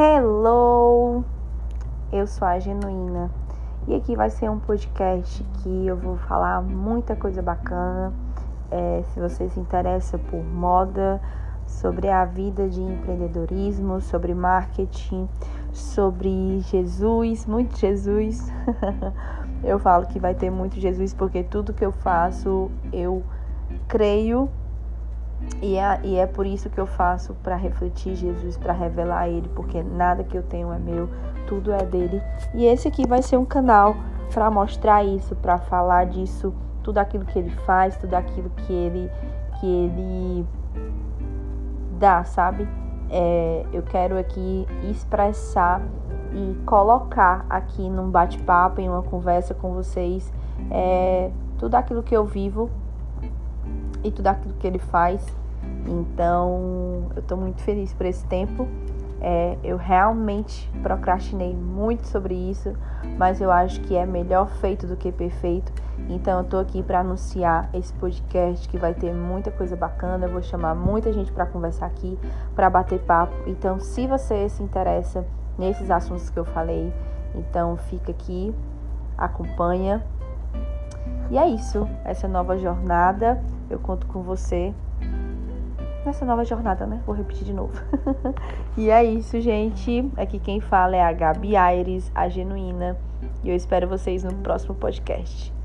Hello! Eu sou a Genuína e aqui vai ser um podcast que eu vou falar muita coisa bacana. É, se você se interessa por moda, sobre a vida de empreendedorismo, sobre marketing, sobre Jesus, muito Jesus. eu falo que vai ter muito Jesus porque tudo que eu faço eu creio e é, e é por isso que eu faço para refletir Jesus, para revelar Ele, porque nada que eu tenho é meu, tudo é dele. E esse aqui vai ser um canal para mostrar isso, para falar disso, tudo aquilo que ele faz, tudo aquilo que ele que ele dá, sabe? É, eu quero aqui expressar e colocar aqui num bate-papo, em uma conversa com vocês, é, tudo aquilo que eu vivo e tudo aquilo que ele faz. Então, eu estou muito feliz por esse tempo. É, eu realmente procrastinei muito sobre isso, mas eu acho que é melhor feito do que perfeito. Então, eu tô aqui para anunciar esse podcast que vai ter muita coisa bacana. Eu vou chamar muita gente para conversar aqui, para bater papo. Então, se você se interessa nesses assuntos que eu falei, então fica aqui, acompanha. E é isso, essa nova jornada. Eu conto com você nessa nova jornada, né? Vou repetir de novo. e é isso, gente. Aqui quem fala é a Gabi Aires, a genuína. E eu espero vocês no próximo podcast.